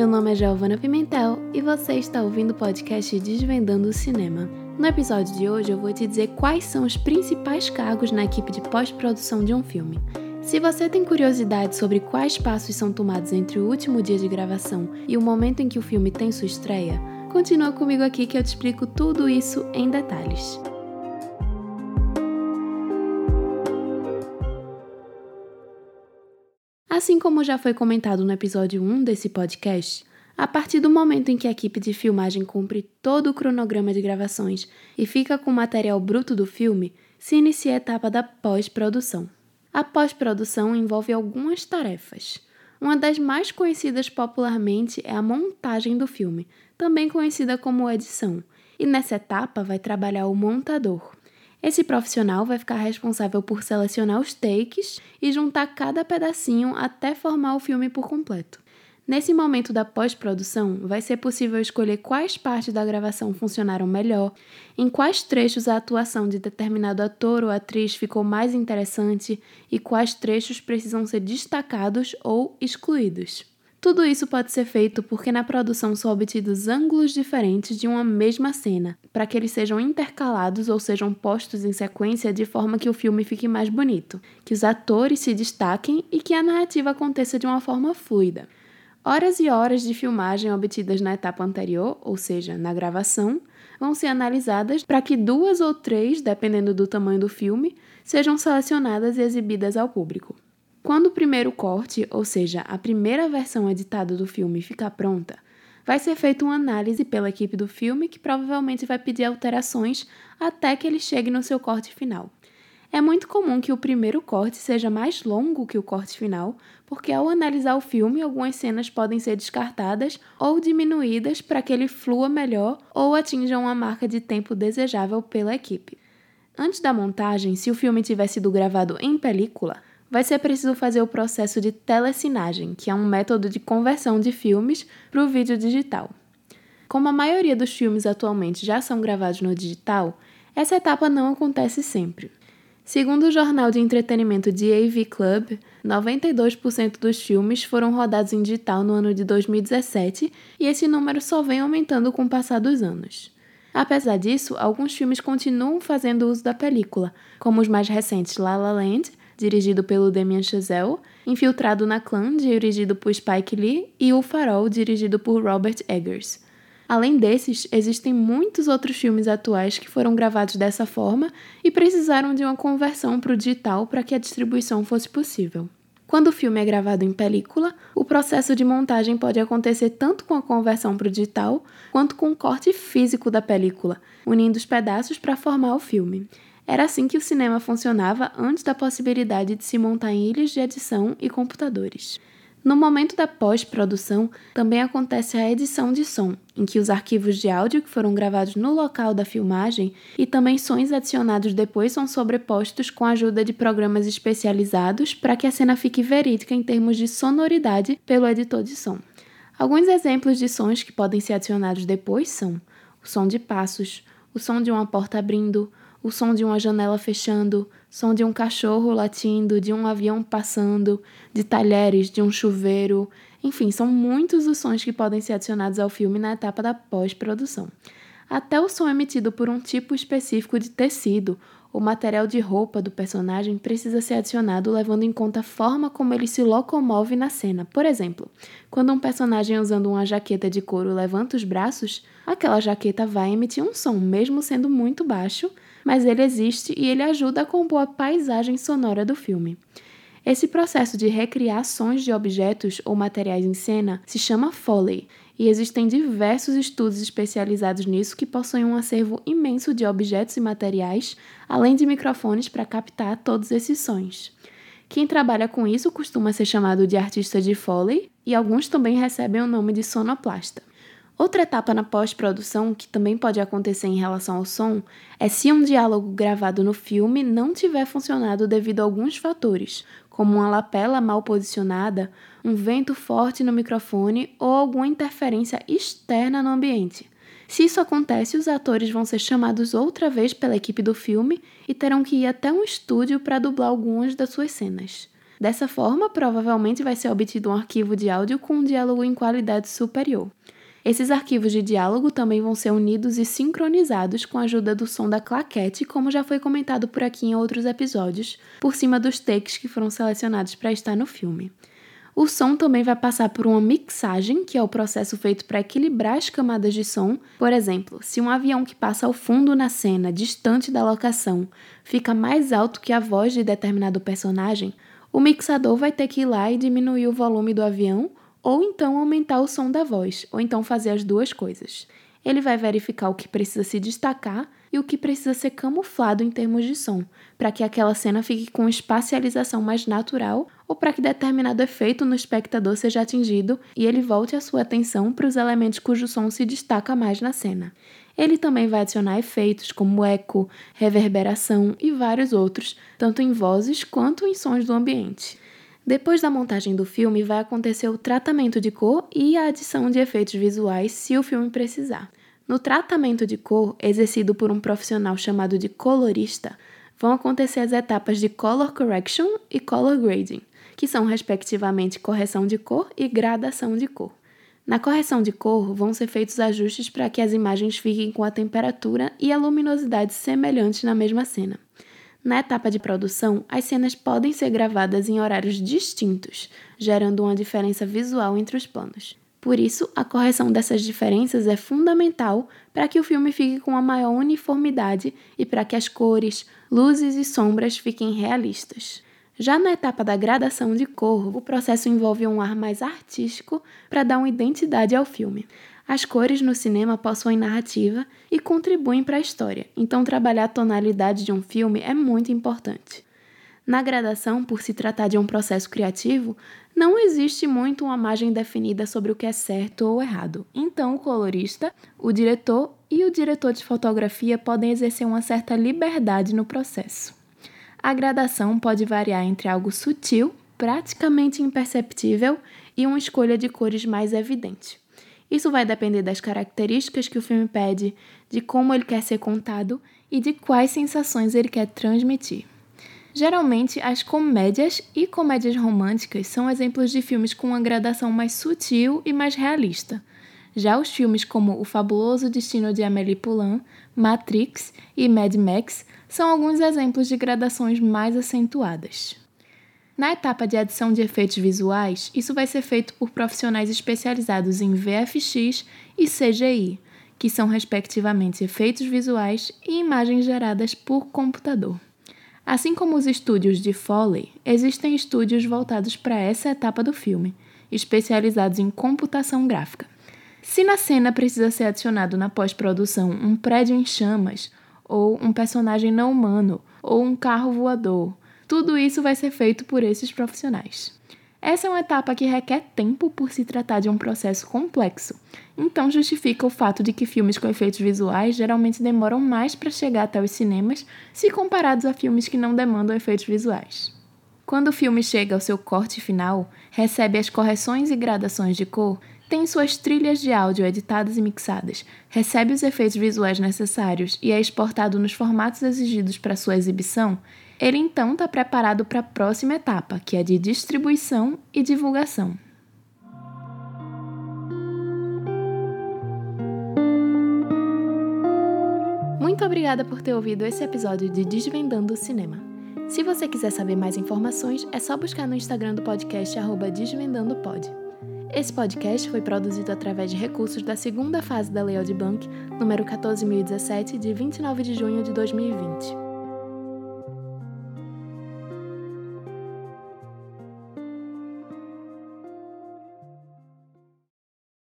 meu nome é Giovana Pimentel e você está ouvindo o podcast Desvendando o Cinema. No episódio de hoje eu vou te dizer quais são os principais cargos na equipe de pós-produção de um filme. Se você tem curiosidade sobre quais passos são tomados entre o último dia de gravação e o momento em que o filme tem sua estreia, continua comigo aqui que eu te explico tudo isso em detalhes. Assim como já foi comentado no episódio 1 desse podcast, a partir do momento em que a equipe de filmagem cumpre todo o cronograma de gravações e fica com o material bruto do filme, se inicia a etapa da pós-produção. A pós-produção envolve algumas tarefas. Uma das mais conhecidas popularmente é a montagem do filme, também conhecida como edição, e nessa etapa vai trabalhar o montador. Esse profissional vai ficar responsável por selecionar os takes e juntar cada pedacinho até formar o filme por completo. Nesse momento da pós-produção, vai ser possível escolher quais partes da gravação funcionaram melhor, em quais trechos a atuação de determinado ator ou atriz ficou mais interessante e quais trechos precisam ser destacados ou excluídos. Tudo isso pode ser feito porque na produção são obtidos ângulos diferentes de uma mesma cena, para que eles sejam intercalados ou sejam postos em sequência de forma que o filme fique mais bonito, que os atores se destaquem e que a narrativa aconteça de uma forma fluida. Horas e horas de filmagem obtidas na etapa anterior, ou seja, na gravação, vão ser analisadas para que duas ou três, dependendo do tamanho do filme, sejam selecionadas e exibidas ao público. Quando o primeiro corte, ou seja, a primeira versão editada do filme, ficar pronta, vai ser feita uma análise pela equipe do filme que provavelmente vai pedir alterações até que ele chegue no seu corte final. É muito comum que o primeiro corte seja mais longo que o corte final, porque ao analisar o filme, algumas cenas podem ser descartadas ou diminuídas para que ele flua melhor ou atinja uma marca de tempo desejável pela equipe. Antes da montagem, se o filme tiver sido gravado em película, vai ser preciso fazer o processo de telecinagem, que é um método de conversão de filmes para o vídeo digital. Como a maioria dos filmes atualmente já são gravados no digital, essa etapa não acontece sempre. Segundo o jornal de entretenimento DAV Club, 92% dos filmes foram rodados em digital no ano de 2017 e esse número só vem aumentando com o passar dos anos. Apesar disso, alguns filmes continuam fazendo uso da película, como os mais recentes La La Land dirigido pelo Damien Chazelle, Infiltrado na Clã, dirigido por Spike Lee, e O Farol, dirigido por Robert Eggers. Além desses, existem muitos outros filmes atuais que foram gravados dessa forma e precisaram de uma conversão para o digital para que a distribuição fosse possível. Quando o filme é gravado em película, o processo de montagem pode acontecer tanto com a conversão para o digital quanto com o corte físico da película, unindo os pedaços para formar o filme. Era assim que o cinema funcionava antes da possibilidade de se montar em ilhas de edição e computadores. No momento da pós-produção, também acontece a edição de som, em que os arquivos de áudio que foram gravados no local da filmagem e também sons adicionados depois são sobrepostos com a ajuda de programas especializados para que a cena fique verídica em termos de sonoridade pelo editor de som. Alguns exemplos de sons que podem ser adicionados depois são o som de passos, o som de uma porta abrindo, o som de uma janela fechando, som de um cachorro latindo, de um avião passando, de talheres, de um chuveiro. Enfim, são muitos os sons que podem ser adicionados ao filme na etapa da pós-produção. Até o som emitido por um tipo específico de tecido o material de roupa do personagem precisa ser adicionado levando em conta a forma como ele se locomove na cena. Por exemplo, quando um personagem usando uma jaqueta de couro levanta os braços, aquela jaqueta vai emitir um som, mesmo sendo muito baixo, mas ele existe e ele ajuda a compor a paisagem sonora do filme. Esse processo de recriar sons de objetos ou materiais em cena se chama Foley, e existem diversos estudos especializados nisso que possuem um acervo imenso de objetos e materiais, além de microfones para captar todos esses sons. Quem trabalha com isso costuma ser chamado de artista de Foley, e alguns também recebem o nome de sonoplasta. Outra etapa na pós-produção que também pode acontecer em relação ao som é se um diálogo gravado no filme não tiver funcionado devido a alguns fatores, como uma lapela mal posicionada, um vento forte no microfone ou alguma interferência externa no ambiente. Se isso acontece, os atores vão ser chamados outra vez pela equipe do filme e terão que ir até um estúdio para dublar algumas das suas cenas. Dessa forma, provavelmente vai ser obtido um arquivo de áudio com um diálogo em qualidade superior. Esses arquivos de diálogo também vão ser unidos e sincronizados com a ajuda do som da claquete, como já foi comentado por aqui em outros episódios, por cima dos takes que foram selecionados para estar no filme. O som também vai passar por uma mixagem, que é o processo feito para equilibrar as camadas de som. Por exemplo, se um avião que passa ao fundo na cena, distante da locação, fica mais alto que a voz de determinado personagem, o mixador vai ter que ir lá e diminuir o volume do avião ou então aumentar o som da voz, ou então fazer as duas coisas. Ele vai verificar o que precisa se destacar e o que precisa ser camuflado em termos de som, para que aquela cena fique com espacialização mais natural ou para que determinado efeito no espectador seja atingido e ele volte a sua atenção para os elementos cujo som se destaca mais na cena. Ele também vai adicionar efeitos como eco, reverberação e vários outros, tanto em vozes quanto em sons do ambiente. Depois da montagem do filme, vai acontecer o tratamento de cor e a adição de efeitos visuais se o filme precisar. No tratamento de cor, exercido por um profissional chamado de colorista, vão acontecer as etapas de color correction e color grading, que são respectivamente correção de cor e gradação de cor. Na correção de cor, vão ser feitos ajustes para que as imagens fiquem com a temperatura e a luminosidade semelhantes na mesma cena. Na etapa de produção, as cenas podem ser gravadas em horários distintos, gerando uma diferença visual entre os planos. Por isso, a correção dessas diferenças é fundamental para que o filme fique com uma maior uniformidade e para que as cores, luzes e sombras fiquem realistas. Já na etapa da gradação de cor, o processo envolve um ar mais artístico para dar uma identidade ao filme. As cores no cinema possuem narrativa e contribuem para a história, então trabalhar a tonalidade de um filme é muito importante. Na gradação, por se tratar de um processo criativo, não existe muito uma margem definida sobre o que é certo ou errado. Então, o colorista, o diretor e o diretor de fotografia podem exercer uma certa liberdade no processo. A gradação pode variar entre algo sutil, praticamente imperceptível, e uma escolha de cores mais evidente. Isso vai depender das características que o filme pede, de como ele quer ser contado e de quais sensações ele quer transmitir. Geralmente, as comédias e comédias românticas são exemplos de filmes com uma gradação mais sutil e mais realista. Já os filmes como O Fabuloso Destino de Amélie Poulain, Matrix e Mad Max são alguns exemplos de gradações mais acentuadas. Na etapa de adição de efeitos visuais, isso vai ser feito por profissionais especializados em VFX e CGI, que são respectivamente efeitos visuais e imagens geradas por computador. Assim como os estúdios de Foley, existem estúdios voltados para essa etapa do filme, especializados em computação gráfica. Se na cena precisa ser adicionado na pós-produção um prédio em chamas, ou um personagem não humano, ou um carro voador, tudo isso vai ser feito por esses profissionais. Essa é uma etapa que requer tempo por se tratar de um processo complexo, então justifica o fato de que filmes com efeitos visuais geralmente demoram mais para chegar até os cinemas se comparados a filmes que não demandam efeitos visuais. Quando o filme chega ao seu corte final, recebe as correções e gradações de cor, tem suas trilhas de áudio editadas e mixadas, recebe os efeitos visuais necessários e é exportado nos formatos exigidos para sua exibição, ele então está preparado para a próxima etapa, que é de distribuição e divulgação. Muito obrigada por ter ouvido esse episódio de Desvendando o Cinema. Se você quiser saber mais informações, é só buscar no Instagram do podcast desvendandopod. Esse podcast foi produzido através de recursos da segunda fase da Lei Bank, número 14.017, de 29 de junho de 2020.